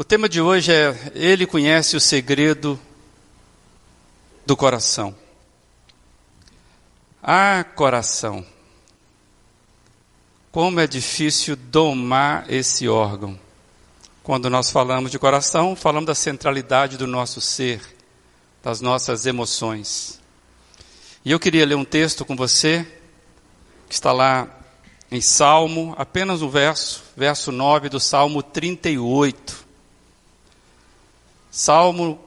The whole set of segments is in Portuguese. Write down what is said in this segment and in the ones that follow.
O tema de hoje é Ele conhece o segredo do coração. Ah, coração, como é difícil domar esse órgão. Quando nós falamos de coração, falamos da centralidade do nosso ser, das nossas emoções. E eu queria ler um texto com você, que está lá em Salmo, apenas um verso, verso 9 do Salmo 38. Salmo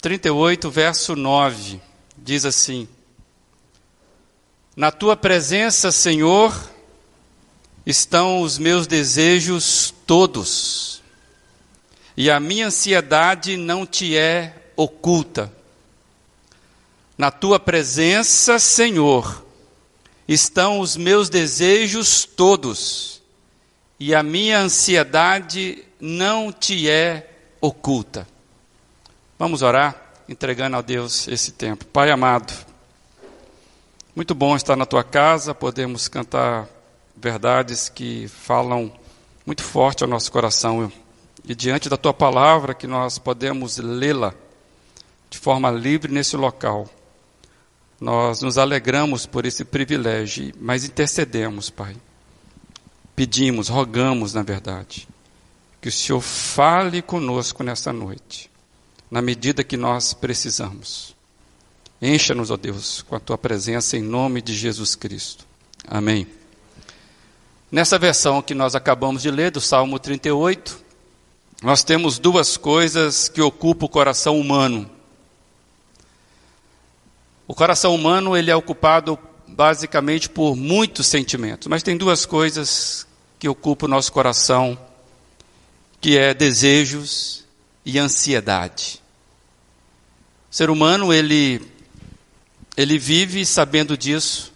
38, verso 9, diz assim: Na tua presença, Senhor, estão os meus desejos todos, e a minha ansiedade não te é oculta. Na tua presença, Senhor, estão os meus desejos todos, e a minha ansiedade não te é oculta. Vamos orar, entregando a Deus esse tempo. Pai amado, muito bom estar na tua casa, podemos cantar verdades que falam muito forte ao nosso coração e diante da tua palavra que nós podemos lê-la de forma livre nesse local. Nós nos alegramos por esse privilégio, mas intercedemos, Pai. Pedimos, rogamos, na verdade, que o Senhor fale conosco nessa noite na medida que nós precisamos. Encha-nos, ó Deus, com a tua presença em nome de Jesus Cristo. Amém. Nessa versão que nós acabamos de ler, do Salmo 38, nós temos duas coisas que ocupam o coração humano. O coração humano ele é ocupado basicamente por muitos sentimentos, mas tem duas coisas que ocupam o nosso coração, que é desejos e ansiedade. O ser humano, ele, ele vive sabendo disso,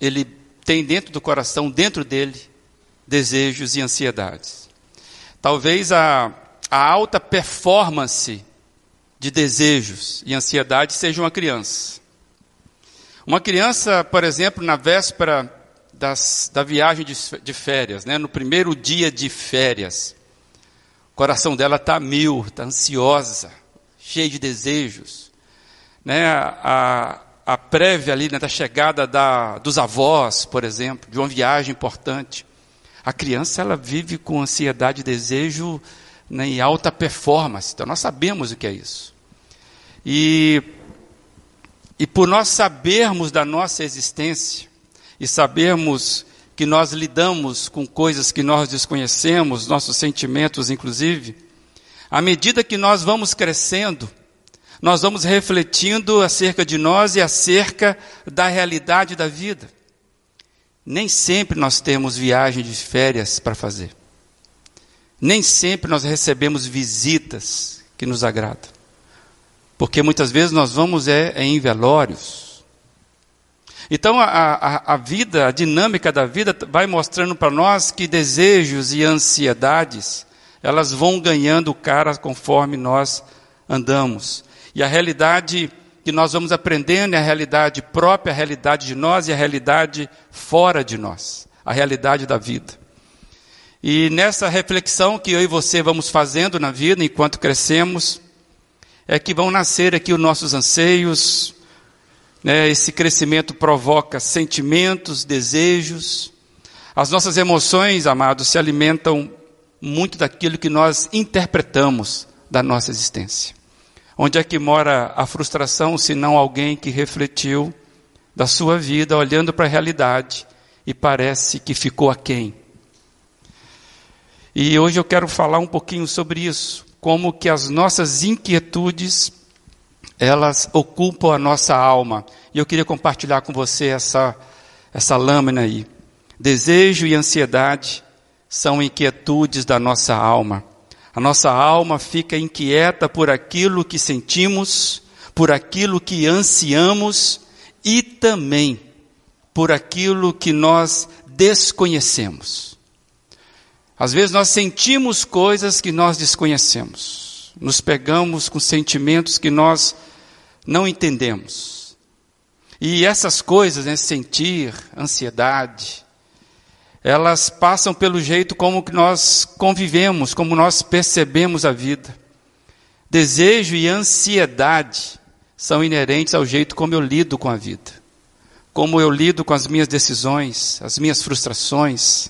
ele tem dentro do coração, dentro dele, desejos e ansiedades. Talvez a, a alta performance de desejos e ansiedade seja uma criança. Uma criança, por exemplo, na véspera das, da viagem de, de férias, né, no primeiro dia de férias, coração dela está mil, está ansiosa, cheia de desejos. Né? A, a prévia ali né, da chegada da, dos avós, por exemplo, de uma viagem importante. A criança ela vive com ansiedade e desejo né, em alta performance. Então nós sabemos o que é isso. E, e por nós sabermos da nossa existência e sabermos que nós lidamos com coisas que nós desconhecemos, nossos sentimentos, inclusive, à medida que nós vamos crescendo, nós vamos refletindo acerca de nós e acerca da realidade da vida. Nem sempre nós temos viagem de férias para fazer. Nem sempre nós recebemos visitas que nos agradam. Porque muitas vezes nós vamos é, é em velórios, então, a, a, a vida, a dinâmica da vida vai mostrando para nós que desejos e ansiedades, elas vão ganhando cara conforme nós andamos. E a realidade que nós vamos aprendendo é a realidade própria, a realidade de nós e a realidade fora de nós, a realidade da vida. E nessa reflexão que eu e você vamos fazendo na vida enquanto crescemos, é que vão nascer aqui os nossos anseios, né, esse crescimento provoca sentimentos, desejos. As nossas emoções, amados, se alimentam muito daquilo que nós interpretamos da nossa existência. Onde é que mora a frustração, se não alguém que refletiu da sua vida, olhando para a realidade e parece que ficou aquém? E hoje eu quero falar um pouquinho sobre isso, como que as nossas inquietudes elas ocupam a nossa alma. E eu queria compartilhar com você essa, essa lâmina aí. Desejo e ansiedade são inquietudes da nossa alma. A nossa alma fica inquieta por aquilo que sentimos, por aquilo que ansiamos e também por aquilo que nós desconhecemos. Às vezes nós sentimos coisas que nós desconhecemos. Nos pegamos com sentimentos que nós não entendemos. E essas coisas, né, sentir, ansiedade, elas passam pelo jeito como que nós convivemos, como nós percebemos a vida. Desejo e ansiedade são inerentes ao jeito como eu lido com a vida, como eu lido com as minhas decisões, as minhas frustrações,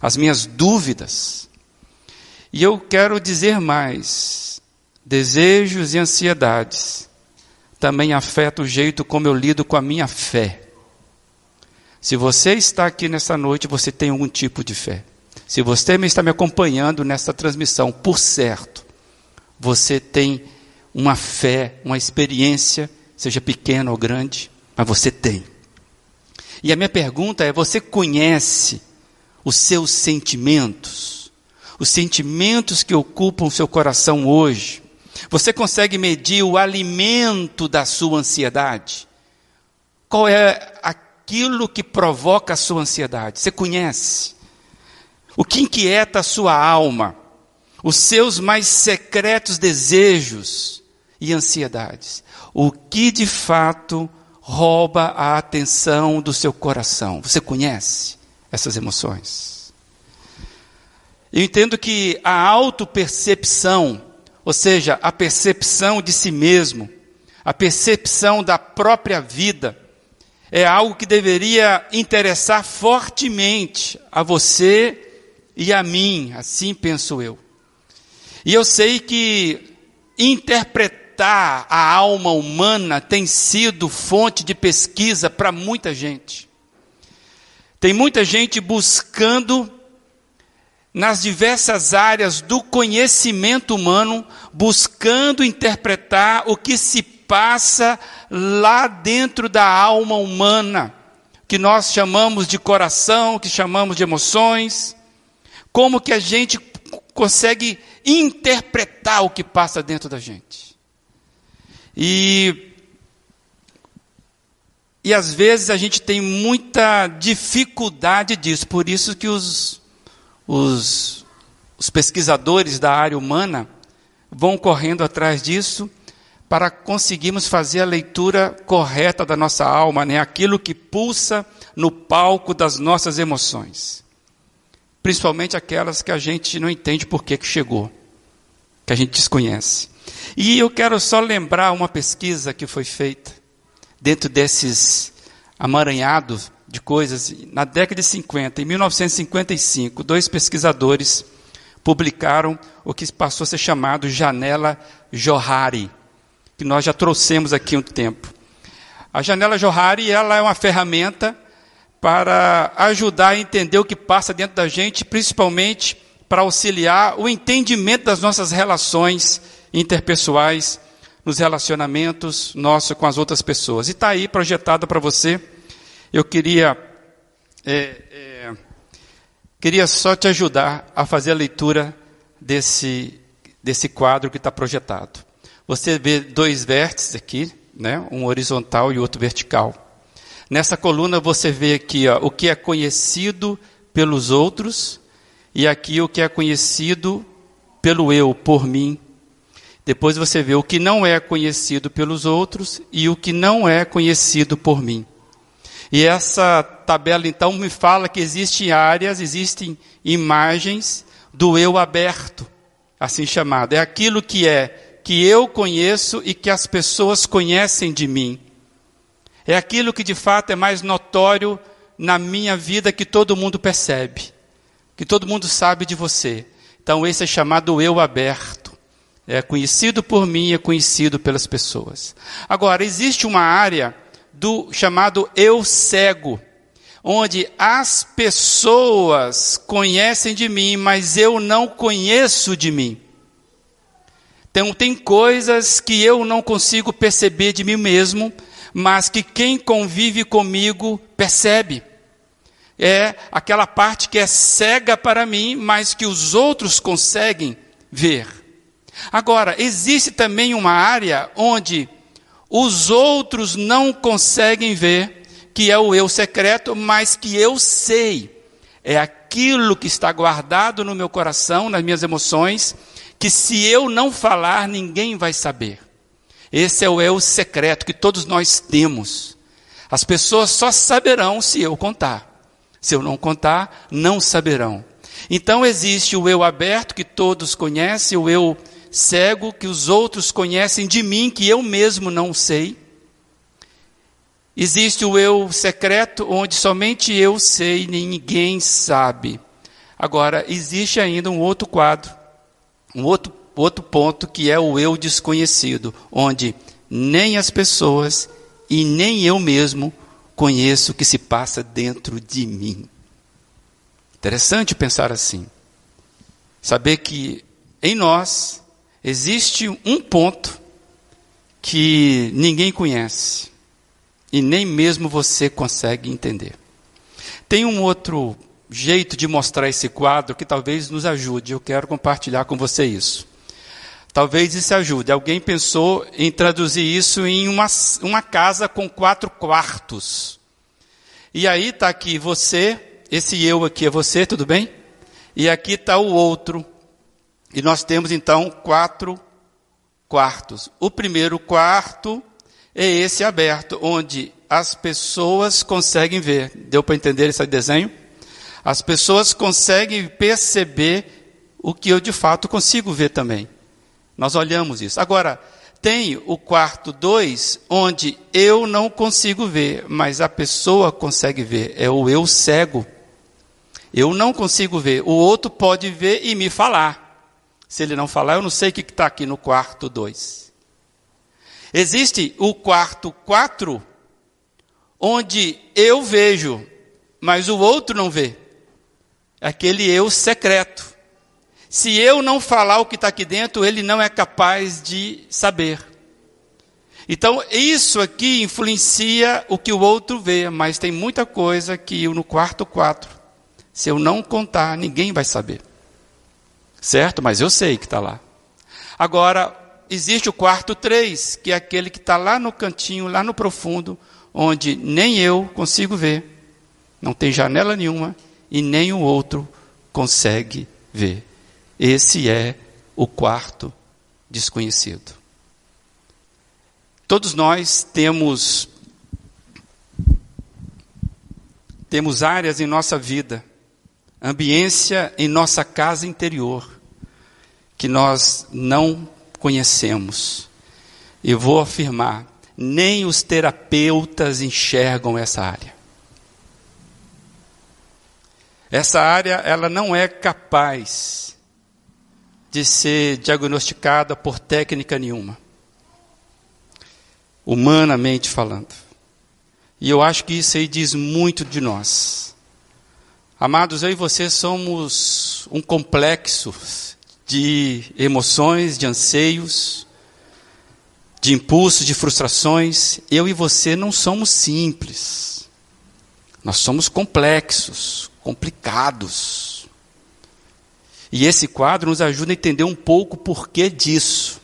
as minhas dúvidas. E eu quero dizer mais: desejos e ansiedades também afetam o jeito como eu lido com a minha fé. Se você está aqui nessa noite, você tem algum tipo de fé. Se você está me acompanhando nessa transmissão, por certo, você tem uma fé, uma experiência, seja pequena ou grande, mas você tem. E a minha pergunta é: você conhece os seus sentimentos? Os sentimentos que ocupam o seu coração hoje? Você consegue medir o alimento da sua ansiedade? Qual é aquilo que provoca a sua ansiedade. Você conhece? O que inquieta a sua alma? Os seus mais secretos desejos e ansiedades. O que de fato rouba a atenção do seu coração? Você conhece essas emoções? Eu entendo que a autopercepção, ou seja, a percepção de si mesmo, a percepção da própria vida, é algo que deveria interessar fortemente a você e a mim, assim penso eu. E eu sei que interpretar a alma humana tem sido fonte de pesquisa para muita gente. Tem muita gente buscando nas diversas áreas do conhecimento humano, buscando interpretar o que se passa lá dentro da alma humana, que nós chamamos de coração, que chamamos de emoções. Como que a gente consegue interpretar o que passa dentro da gente? E e às vezes a gente tem muita dificuldade disso, por isso que os, os, os pesquisadores da área humana vão correndo atrás disso para conseguirmos fazer a leitura correta da nossa alma, né? aquilo que pulsa no palco das nossas emoções. Principalmente aquelas que a gente não entende por que, que chegou, que a gente desconhece. E eu quero só lembrar uma pesquisa que foi feita dentro desses amaranhados de coisas. Na década de 50, em 1955, dois pesquisadores publicaram o que passou a ser chamado Janela Johari que nós já trouxemos aqui um tempo. A janela Johari ela é uma ferramenta para ajudar a entender o que passa dentro da gente, principalmente para auxiliar o entendimento das nossas relações interpessoais, nos relacionamentos nossos com as outras pessoas. E está aí projetado para você. Eu queria, é, é, queria só te ajudar a fazer a leitura desse, desse quadro que está projetado. Você vê dois vértices aqui, né? um horizontal e outro vertical. Nessa coluna você vê aqui ó, o que é conhecido pelos outros e aqui o que é conhecido pelo eu, por mim. Depois você vê o que não é conhecido pelos outros e o que não é conhecido por mim. E essa tabela então me fala que existem áreas, existem imagens do eu aberto, assim chamado. É aquilo que é que eu conheço e que as pessoas conhecem de mim. É aquilo que de fato é mais notório na minha vida que todo mundo percebe, que todo mundo sabe de você. Então, esse é chamado eu aberto. É conhecido por mim, é conhecido pelas pessoas. Agora, existe uma área do chamado eu cego, onde as pessoas conhecem de mim, mas eu não conheço de mim. Então, tem coisas que eu não consigo perceber de mim mesmo, mas que quem convive comigo percebe. É aquela parte que é cega para mim, mas que os outros conseguem ver. Agora, existe também uma área onde os outros não conseguem ver, que é o eu secreto, mas que eu sei. É aquilo que está guardado no meu coração, nas minhas emoções, que se eu não falar, ninguém vai saber. Esse é o eu secreto que todos nós temos. As pessoas só saberão se eu contar. Se eu não contar, não saberão. Então existe o eu aberto que todos conhecem, o eu cego que os outros conhecem de mim, que eu mesmo não sei. Existe o eu secreto, onde somente eu sei e ninguém sabe. Agora, existe ainda um outro quadro, um outro, outro ponto, que é o eu desconhecido, onde nem as pessoas e nem eu mesmo conheço o que se passa dentro de mim. Interessante pensar assim. Saber que em nós existe um ponto que ninguém conhece e nem mesmo você consegue entender. Tem um outro jeito de mostrar esse quadro que talvez nos ajude. Eu quero compartilhar com você isso. Talvez isso ajude. Alguém pensou em traduzir isso em uma, uma casa com quatro quartos. E aí está aqui você, esse eu aqui é você, tudo bem? E aqui está o outro. E nós temos então quatro quartos. O primeiro quarto é esse aberto, onde as pessoas conseguem ver. Deu para entender esse desenho? As pessoas conseguem perceber o que eu de fato consigo ver também. Nós olhamos isso. Agora, tem o quarto 2, onde eu não consigo ver, mas a pessoa consegue ver. É o eu cego. Eu não consigo ver. O outro pode ver e me falar. Se ele não falar, eu não sei o que está aqui no quarto 2. Existe o quarto 4, onde eu vejo, mas o outro não vê. Aquele eu secreto. Se eu não falar o que está aqui dentro, ele não é capaz de saber. Então, isso aqui influencia o que o outro vê, mas tem muita coisa que no quarto quatro, se eu não contar, ninguém vai saber. Certo? Mas eu sei que está lá. Agora, existe o quarto três, que é aquele que está lá no cantinho, lá no profundo, onde nem eu consigo ver, não tem janela nenhuma, e nem o outro consegue ver. Esse é o quarto desconhecido. Todos nós temos temos áreas em nossa vida, ambiência em nossa casa interior que nós não conhecemos. Eu vou afirmar, nem os terapeutas enxergam essa área. Essa área ela não é capaz de ser diagnosticada por técnica nenhuma, humanamente falando. E eu acho que isso aí diz muito de nós. Amados, eu e você somos um complexo de emoções, de anseios, de impulsos, de frustrações. Eu e você não somos simples. Nós somos complexos, complicados. E esse quadro nos ajuda a entender um pouco o porquê disso.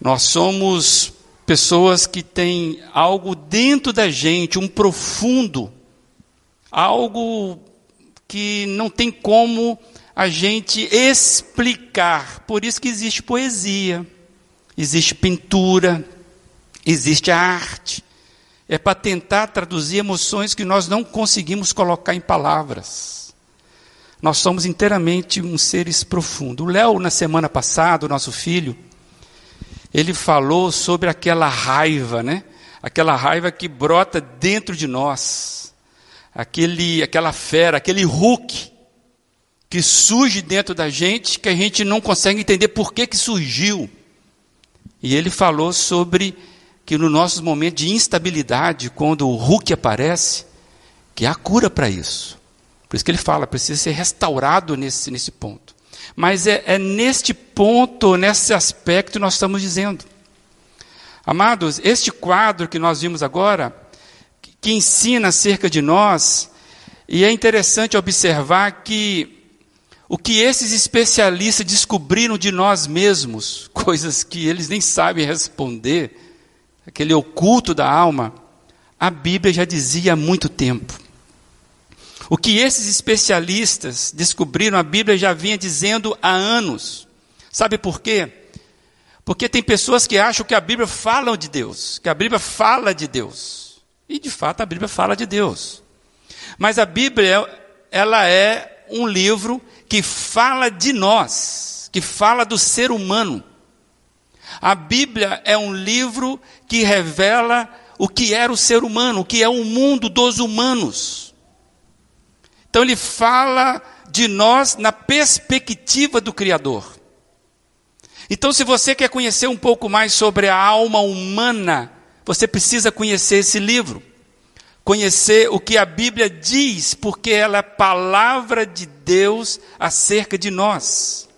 Nós somos pessoas que têm algo dentro da gente, um profundo, algo que não tem como a gente explicar. Por isso que existe poesia, existe pintura, existe arte. É para tentar traduzir emoções que nós não conseguimos colocar em palavras. Nós somos inteiramente um seres profundos. O Léo, na semana passada, o nosso filho, ele falou sobre aquela raiva, né? Aquela raiva que brota dentro de nós. Aquele, aquela fera, aquele Hulk que surge dentro da gente, que a gente não consegue entender por que, que surgiu. E ele falou sobre que nos nossos momentos de instabilidade, quando o Hulk aparece, que há cura para isso. Por isso que ele fala, precisa ser restaurado nesse, nesse ponto. Mas é, é neste ponto, nesse aspecto, nós estamos dizendo. Amados, este quadro que nós vimos agora, que ensina acerca de nós, e é interessante observar que o que esses especialistas descobriram de nós mesmos, coisas que eles nem sabem responder, aquele oculto da alma, a Bíblia já dizia há muito tempo. O que esses especialistas descobriram, a Bíblia já vinha dizendo há anos. Sabe por quê? Porque tem pessoas que acham que a Bíblia fala de Deus, que a Bíblia fala de Deus. E de fato a Bíblia fala de Deus. Mas a Bíblia, ela é um livro que fala de nós, que fala do ser humano. A Bíblia é um livro que revela o que era o ser humano, o que é o mundo dos humanos. Então ele fala de nós na perspectiva do Criador. Então, se você quer conhecer um pouco mais sobre a alma humana, você precisa conhecer esse livro. Conhecer o que a Bíblia diz, porque ela é palavra de Deus acerca de nós.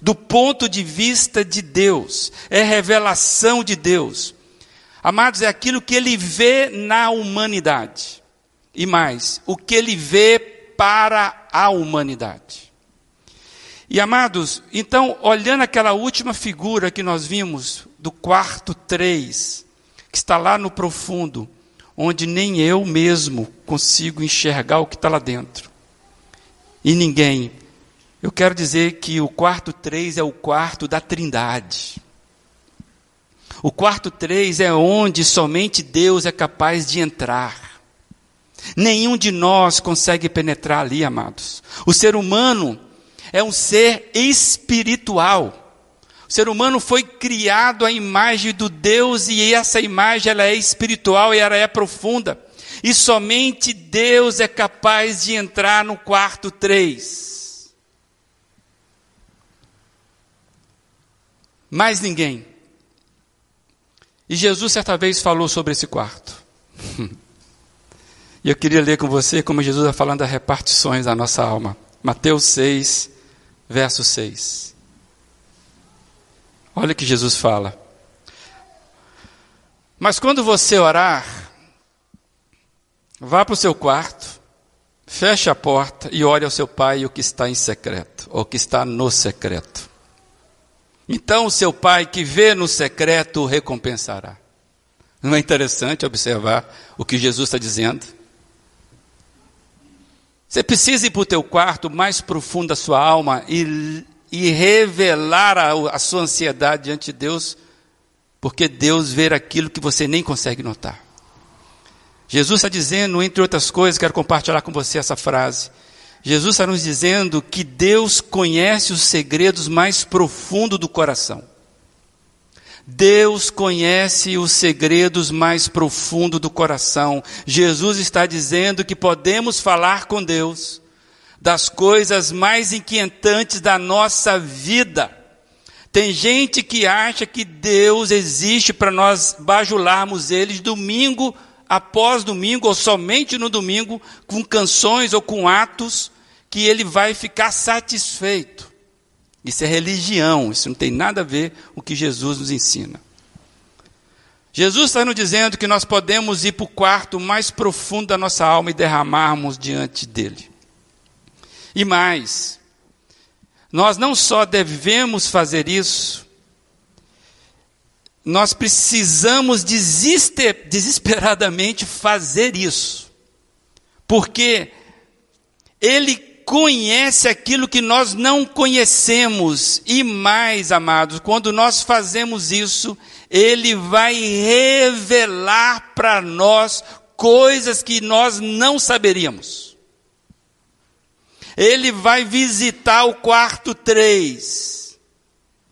Do ponto de vista de Deus, é revelação de Deus. Amados, é aquilo que ele vê na humanidade. E mais, o que ele vê para a humanidade. E amados, então, olhando aquela última figura que nós vimos, do quarto 3, que está lá no profundo, onde nem eu mesmo consigo enxergar o que está lá dentro. E ninguém. Eu quero dizer que o quarto 3 é o quarto da Trindade. O quarto 3 é onde somente Deus é capaz de entrar. Nenhum de nós consegue penetrar ali, amados. O ser humano é um ser espiritual. O ser humano foi criado à imagem do Deus e essa imagem ela é espiritual e ela é profunda. E somente Deus é capaz de entrar no quarto 3. Mais ninguém. E Jesus certa vez falou sobre esse quarto. e eu queria ler com você como Jesus está falando das repartições da nossa alma. Mateus 6, verso 6. Olha o que Jesus fala. Mas quando você orar, vá para o seu quarto, feche a porta e ore ao seu pai o que está em secreto, ou que está no secreto. Então o seu pai que vê no secreto o recompensará. Não é interessante observar o que Jesus está dizendo? Você precisa ir para o teu quarto mais profundo da sua alma e, e revelar a, a sua ansiedade diante de Deus, porque Deus vê aquilo que você nem consegue notar. Jesus está dizendo, entre outras coisas, quero compartilhar com você essa frase. Jesus está nos dizendo que Deus conhece os segredos mais profundos do coração. Deus conhece os segredos mais profundos do coração. Jesus está dizendo que podemos falar com Deus das coisas mais inquietantes da nossa vida. Tem gente que acha que Deus existe para nós bajularmos eles domingo após domingo, ou somente no domingo, com canções ou com atos, que ele vai ficar satisfeito. Isso é religião, isso não tem nada a ver com o que Jesus nos ensina. Jesus está nos dizendo que nós podemos ir para o quarto mais profundo da nossa alma e derramarmos diante dele. E mais, nós não só devemos fazer isso, nós precisamos desesperadamente fazer isso, porque Ele conhece aquilo que nós não conhecemos. E mais, amados, quando nós fazemos isso, Ele vai revelar para nós coisas que nós não saberíamos. Ele vai visitar o quarto 3,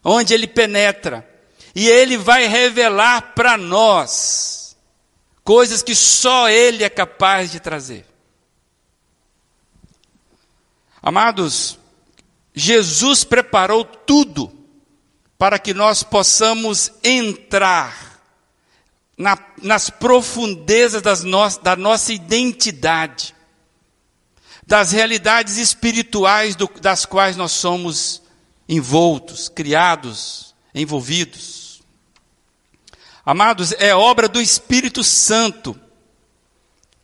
onde ele penetra, e ele vai revelar para nós coisas que só ele é capaz de trazer. Amados, Jesus preparou tudo para que nós possamos entrar na, nas profundezas no, da nossa identidade, das realidades espirituais do, das quais nós somos envoltos, criados, envolvidos. Amados, é obra do Espírito Santo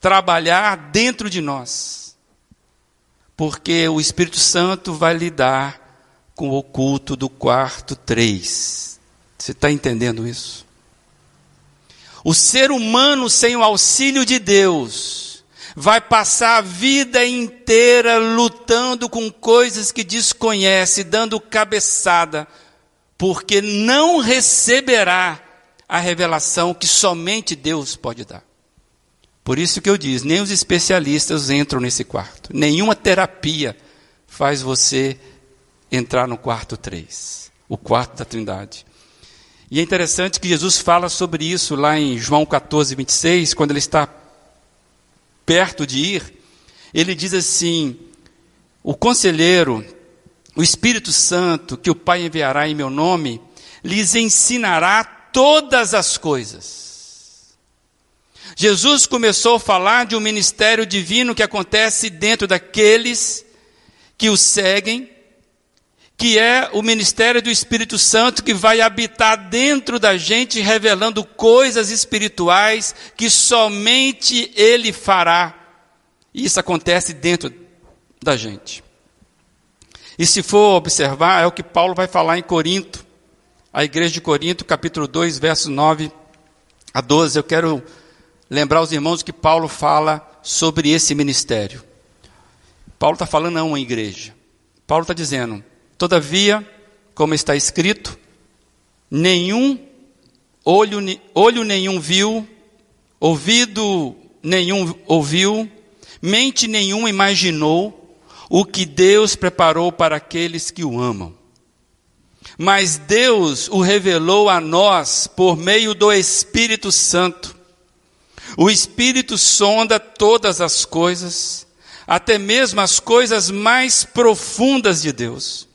trabalhar dentro de nós porque o Espírito Santo vai lidar com o oculto do quarto 3. Você está entendendo isso? O ser humano, sem o auxílio de Deus, vai passar a vida inteira lutando com coisas que desconhece, dando cabeçada, porque não receberá a revelação que somente Deus pode dar. Por isso que eu disse, nem os especialistas entram nesse quarto. Nenhuma terapia faz você entrar no quarto 3, o quarto da Trindade. E é interessante que Jesus fala sobre isso lá em João 14, 26, quando ele está perto de ir. Ele diz assim: O conselheiro, o Espírito Santo, que o Pai enviará em meu nome, lhes ensinará todas as coisas Jesus começou a falar de um ministério divino que acontece dentro daqueles que o seguem, que é o ministério do Espírito Santo que vai habitar dentro da gente, revelando coisas espirituais que somente Ele fará. E isso acontece dentro da gente. E se for observar, é o que Paulo vai falar em Corinto, a igreja de Corinto, capítulo 2, versos 9 a 12. Eu quero lembrar os irmãos que Paulo fala sobre esse ministério. Paulo está falando a uma igreja. Paulo está dizendo: todavia, como está escrito, nenhum olho, olho nenhum viu, ouvido nenhum ouviu, mente nenhum imaginou o que Deus preparou para aqueles que o amam. Mas Deus o revelou a nós por meio do Espírito Santo. O Espírito sonda todas as coisas, até mesmo as coisas mais profundas de Deus.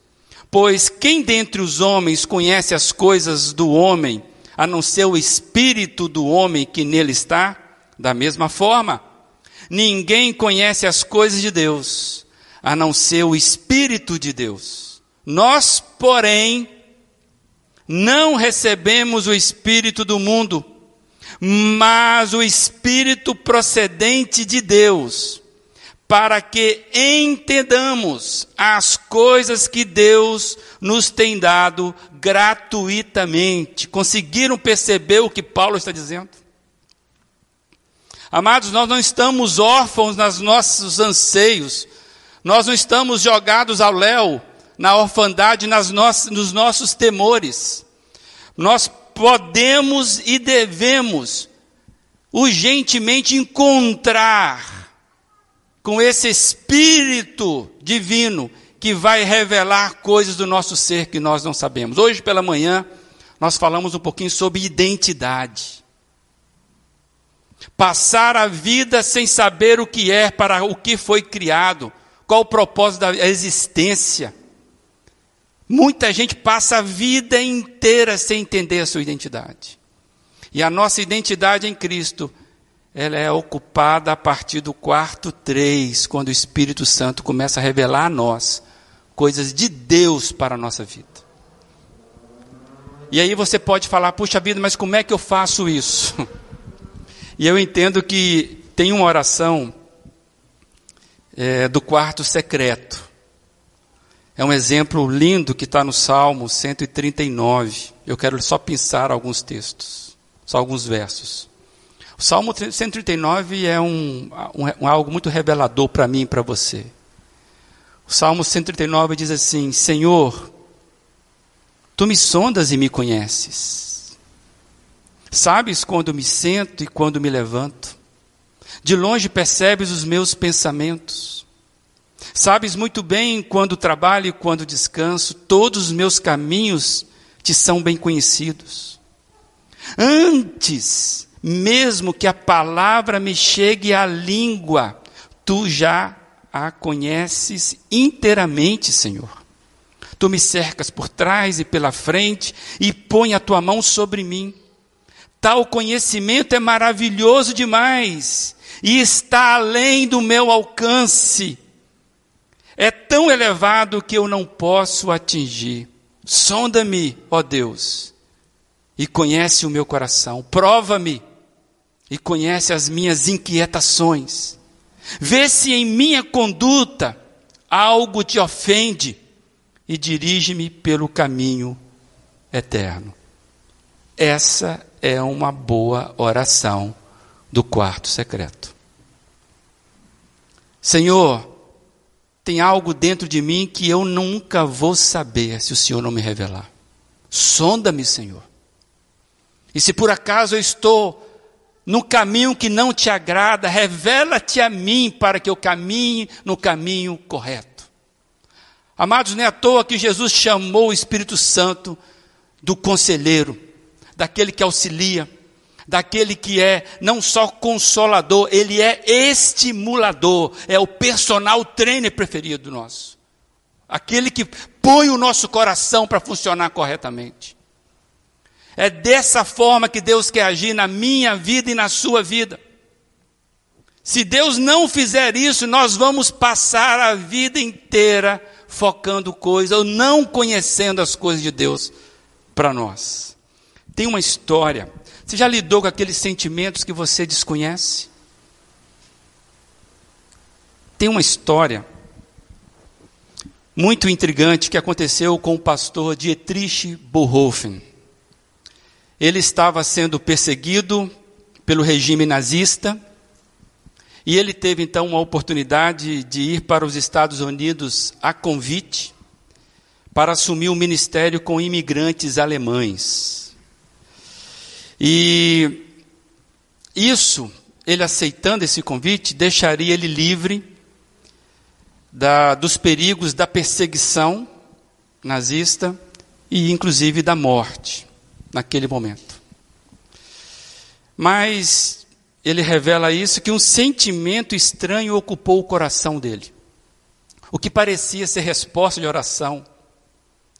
Pois quem dentre os homens conhece as coisas do homem, a não ser o espírito do homem que nele está? Da mesma forma, ninguém conhece as coisas de Deus, a não ser o espírito de Deus. Nós, porém, não recebemos o espírito do mundo, mas o Espírito procedente de Deus, para que entendamos as coisas que Deus nos tem dado gratuitamente. Conseguiram perceber o que Paulo está dizendo? Amados, nós não estamos órfãos nos nossos anseios, nós não estamos jogados ao léu, na orfandade, nas no nos nossos temores. Nós podemos e devemos urgentemente encontrar com esse Espírito divino que vai revelar coisas do nosso ser que nós não sabemos. Hoje pela manhã, nós falamos um pouquinho sobre identidade. Passar a vida sem saber o que é, para o que foi criado, qual o propósito da existência. Muita gente passa a vida inteira sem entender a sua identidade. E a nossa identidade em Cristo, ela é ocupada a partir do quarto três, quando o Espírito Santo começa a revelar a nós coisas de Deus para a nossa vida. E aí você pode falar, puxa vida, mas como é que eu faço isso? E eu entendo que tem uma oração é, do quarto secreto. É um exemplo lindo que está no Salmo 139. Eu quero só pensar alguns textos, só alguns versos. O Salmo 139 é um, um, um algo muito revelador para mim e para você. O Salmo 139 diz assim: Senhor, tu me sondas e me conheces. Sabes quando me sento e quando me levanto. De longe percebes os meus pensamentos. Sabes muito bem quando trabalho e quando descanso, todos os meus caminhos te são bem conhecidos. Antes mesmo que a palavra me chegue à língua, tu já a conheces inteiramente, Senhor. Tu me cercas por trás e pela frente e põe a tua mão sobre mim. Tal conhecimento é maravilhoso demais e está além do meu alcance é tão elevado que eu não posso atingir. Sonda-me, ó Deus, e conhece o meu coração. Prova-me e conhece as minhas inquietações. Vê se em minha conduta algo te ofende e dirige-me pelo caminho eterno. Essa é uma boa oração do quarto secreto. Senhor, tem algo dentro de mim que eu nunca vou saber se o Senhor não me revelar. Sonda-me, Senhor. E se por acaso eu estou no caminho que não te agrada, revela-te a mim para que eu caminhe no caminho correto. Amados, não é à toa que Jesus chamou o Espírito Santo do conselheiro, daquele que auxilia, daquele que é não só consolador, ele é estimulador, é o personal trainer preferido nosso. Aquele que põe o nosso coração para funcionar corretamente. É dessa forma que Deus quer agir na minha vida e na sua vida. Se Deus não fizer isso, nós vamos passar a vida inteira focando coisas ou não conhecendo as coisas de Deus para nós. Tem uma história. Você já lidou com aqueles sentimentos que você desconhece? Tem uma história muito intrigante que aconteceu com o pastor Dietrich Bonhoeffer. Ele estava sendo perseguido pelo regime nazista e ele teve então uma oportunidade de ir para os Estados Unidos a convite para assumir o um ministério com imigrantes alemães. E isso, ele aceitando esse convite, deixaria ele livre da, dos perigos da perseguição nazista e inclusive da morte naquele momento. Mas ele revela isso que um sentimento estranho ocupou o coração dele. O que parecia ser resposta de oração,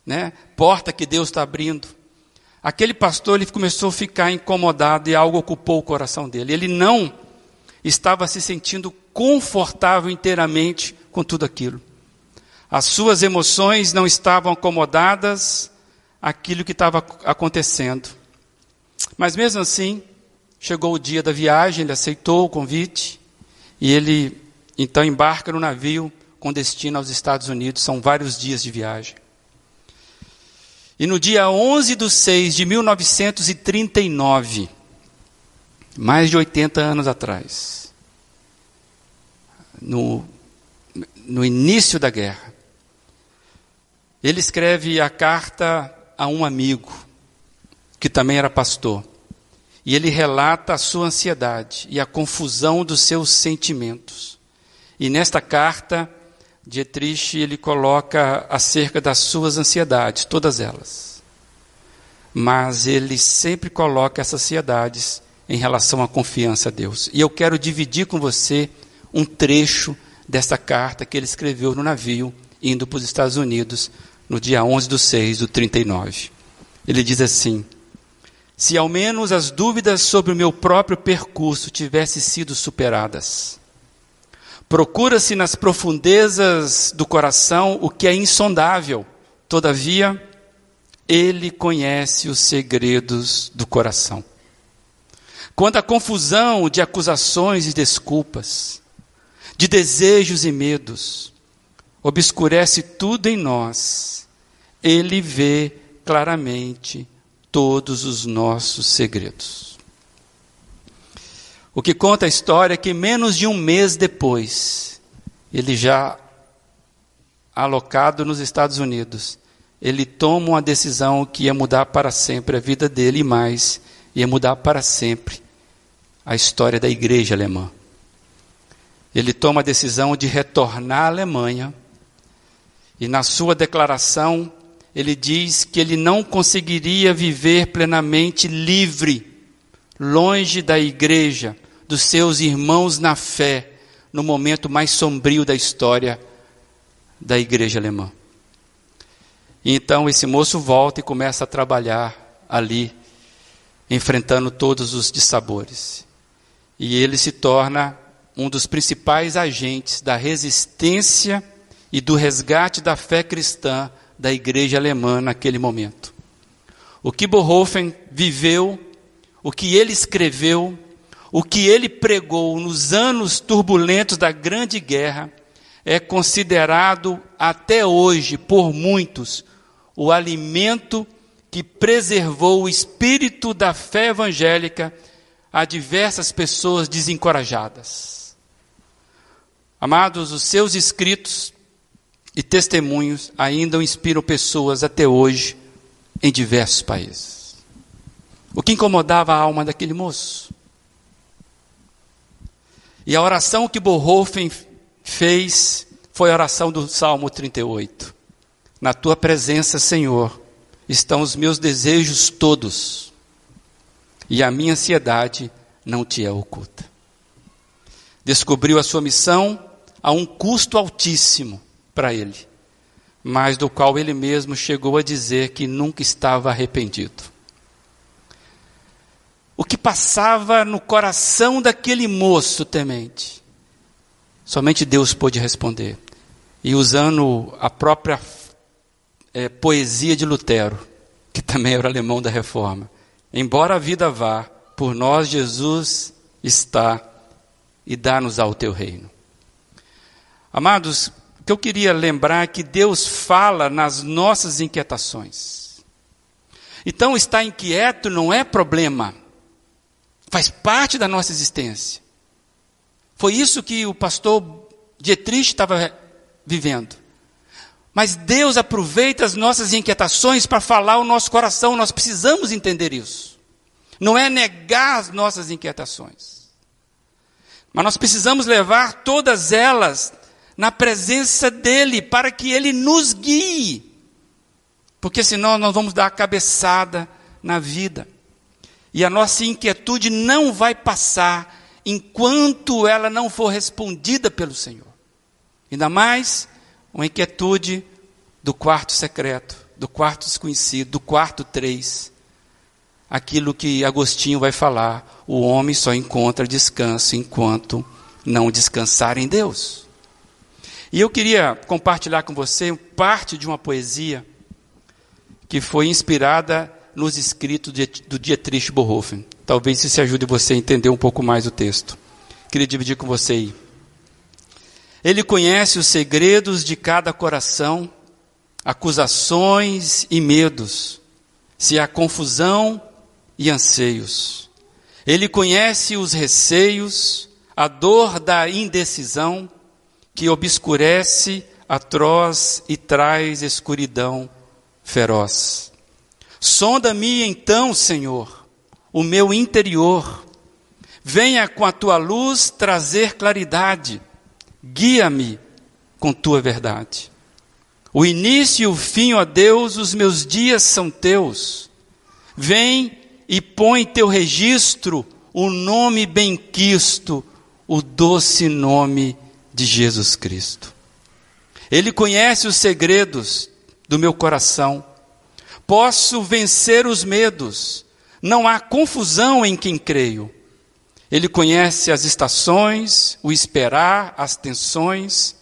né? Porta que Deus está abrindo. Aquele pastor ele começou a ficar incomodado e algo ocupou o coração dele. Ele não estava se sentindo confortável inteiramente com tudo aquilo. As suas emoções não estavam acomodadas aquilo que estava acontecendo. Mas mesmo assim, chegou o dia da viagem, ele aceitou o convite e ele então embarca no navio com destino aos Estados Unidos. São vários dias de viagem. E no dia 11 de 6 de 1939, mais de 80 anos atrás, no, no início da guerra, ele escreve a carta a um amigo, que também era pastor, e ele relata a sua ansiedade e a confusão dos seus sentimentos. E nesta carta, Dietrich ele coloca acerca das suas ansiedades, todas elas. Mas ele sempre coloca essas ansiedades em relação à confiança a Deus. E eu quero dividir com você um trecho dessa carta que ele escreveu no navio indo para os Estados Unidos no dia 11 de 6 do 39. Ele diz assim: Se ao menos as dúvidas sobre o meu próprio percurso tivessem sido superadas. Procura-se nas profundezas do coração o que é insondável, todavia, ele conhece os segredos do coração. Quando a confusão de acusações e desculpas, de desejos e medos, obscurece tudo em nós, ele vê claramente todos os nossos segredos. O que conta a história é que menos de um mês depois, ele já alocado nos Estados Unidos, ele toma uma decisão que ia mudar para sempre a vida dele e mais, ia mudar para sempre a história da igreja alemã. Ele toma a decisão de retornar à Alemanha e na sua declaração ele diz que ele não conseguiria viver plenamente livre, longe da igreja, dos seus irmãos na fé, no momento mais sombrio da história da igreja alemã. E então esse moço volta e começa a trabalhar ali, enfrentando todos os dissabores. E ele se torna um dos principais agentes da resistência e do resgate da fé cristã da igreja alemã naquele momento. O que Bonhoeffer viveu, o que ele escreveu, o que ele pregou nos anos turbulentos da Grande Guerra, é considerado até hoje por muitos o alimento que preservou o espírito da fé evangélica a diversas pessoas desencorajadas. Amados, os seus escritos e testemunhos ainda inspiram pessoas até hoje em diversos países. O que incomodava a alma daquele moço? E a oração que Bonhoeffer fez foi a oração do Salmo 38. Na tua presença, Senhor, estão os meus desejos todos, e a minha ansiedade não te é oculta. Descobriu a sua missão a um custo altíssimo para ele, mas do qual ele mesmo chegou a dizer que nunca estava arrependido. O que passava no coração daquele moço temente, somente Deus pôde responder. E usando a própria é, poesia de Lutero, que também era alemão da reforma. Embora a vida vá, por nós Jesus está e dá-nos ao teu reino. Amados, eu queria lembrar que Deus fala nas nossas inquietações. Então, estar inquieto não é problema, faz parte da nossa existência. Foi isso que o pastor Dietrich estava vivendo. Mas Deus aproveita as nossas inquietações para falar o nosso coração, nós precisamos entender isso. Não é negar as nossas inquietações. Mas nós precisamos levar todas elas na presença dEle, para que Ele nos guie. Porque senão nós vamos dar a cabeçada na vida. E a nossa inquietude não vai passar enquanto ela não for respondida pelo Senhor. Ainda mais uma inquietude do quarto secreto, do quarto desconhecido, do quarto três. Aquilo que Agostinho vai falar: o homem só encontra descanso enquanto não descansar em Deus. E eu queria compartilhar com você parte de uma poesia que foi inspirada nos escritos do Dietrich Bonhoeffer. Talvez isso ajude você a entender um pouco mais o texto. Queria dividir com você aí. Ele conhece os segredos de cada coração, acusações e medos, se há confusão e anseios. Ele conhece os receios, a dor da indecisão, que obscurece atroz e traz escuridão feroz. Sonda-me então, Senhor, o meu interior. Venha com a tua luz trazer claridade guia-me com tua verdade. O início e o fim, ó Deus, os meus dias são teus. Vem e põe teu registro o nome benquisto, o doce nome de Jesus Cristo. Ele conhece os segredos do meu coração. Posso vencer os medos. Não há confusão em quem creio. Ele conhece as estações, o esperar, as tensões,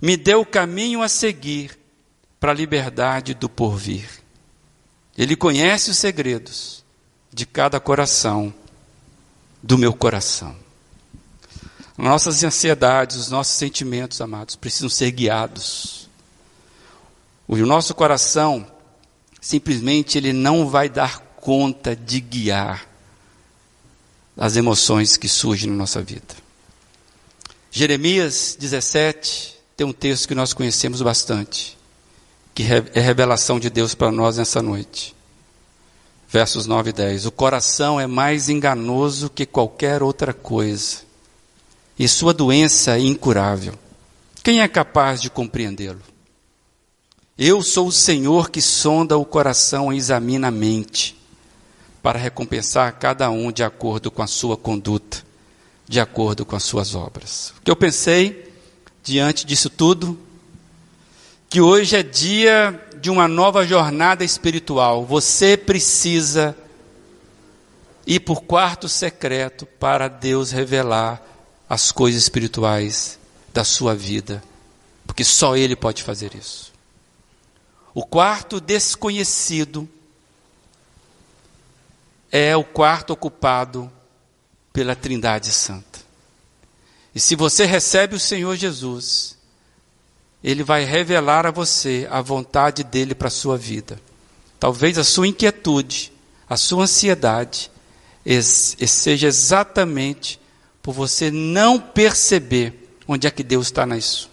me deu o caminho a seguir para a liberdade do porvir. Ele conhece os segredos de cada coração, do meu coração. Nossas ansiedades, os nossos sentimentos, amados, precisam ser guiados. O nosso coração, simplesmente, ele não vai dar conta de guiar as emoções que surgem na nossa vida. Jeremias 17 tem um texto que nós conhecemos bastante, que é revelação de Deus para nós nessa noite. Versos 9 e 10. O coração é mais enganoso que qualquer outra coisa, e sua doença é incurável. Quem é capaz de compreendê-lo? Eu sou o Senhor que sonda o coração e examina a mente para recompensar cada um de acordo com a sua conduta, de acordo com as suas obras. O que eu pensei diante disso tudo? Que hoje é dia de uma nova jornada espiritual. Você precisa ir por quarto secreto para Deus revelar as coisas espirituais da sua vida, porque só Ele pode fazer isso. O quarto desconhecido é o quarto ocupado pela Trindade Santa. E se você recebe o Senhor Jesus, Ele vai revelar a você a vontade dele para a sua vida. Talvez a sua inquietude, a sua ansiedade, seja exatamente por você não perceber onde é que Deus está nisso.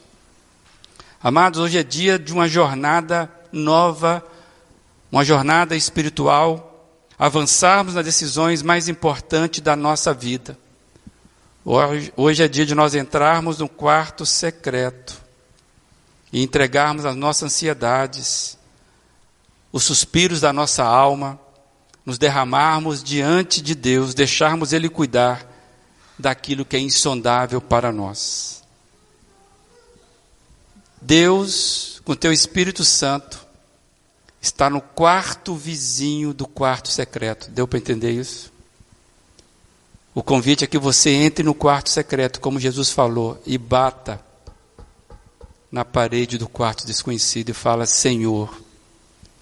Amados, hoje é dia de uma jornada nova, uma jornada espiritual avançarmos nas decisões mais importantes da nossa vida. Hoje, hoje é dia de nós entrarmos no quarto secreto e entregarmos as nossas ansiedades, os suspiros da nossa alma, nos derramarmos diante de Deus, deixarmos Ele cuidar daquilo que é insondável para nós. Deus, com teu Espírito Santo, está no quarto vizinho do quarto secreto. Deu para entender isso? O convite é que você entre no quarto secreto, como Jesus falou, e bata na parede do quarto desconhecido e fala: Senhor,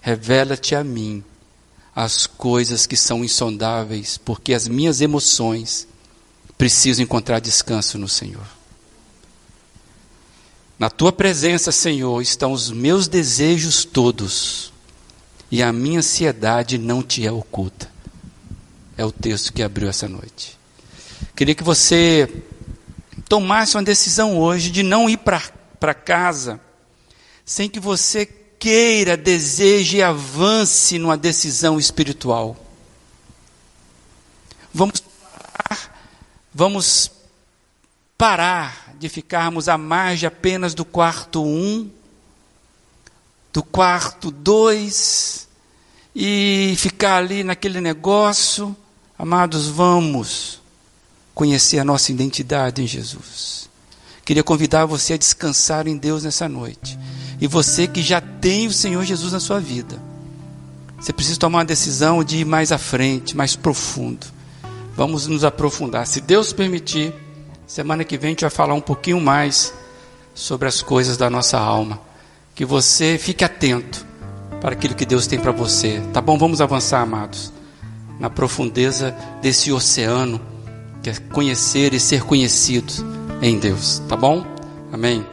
revela-te a mim as coisas que são insondáveis, porque as minhas emoções precisam encontrar descanso no Senhor. Na tua presença, Senhor, estão os meus desejos todos, e a minha ansiedade não te é oculta. É o texto que abriu essa noite. Queria que você tomasse uma decisão hoje de não ir para casa sem que você queira, deseje e avance numa decisão espiritual. Vamos parar, vamos parar de ficarmos à margem apenas do quarto um, do quarto dois, e ficar ali naquele negócio. Amados, vamos conhecer a nossa identidade em Jesus. Queria convidar você a descansar em Deus nessa noite. E você que já tem o Senhor Jesus na sua vida, você precisa tomar uma decisão de ir mais à frente, mais profundo. Vamos nos aprofundar. Se Deus permitir, semana que vem a gente vai falar um pouquinho mais sobre as coisas da nossa alma. Que você fique atento para aquilo que Deus tem para você. Tá bom? Vamos avançar, amados, na profundeza desse oceano que é conhecer e ser conhecidos em Deus. Tá bom? Amém.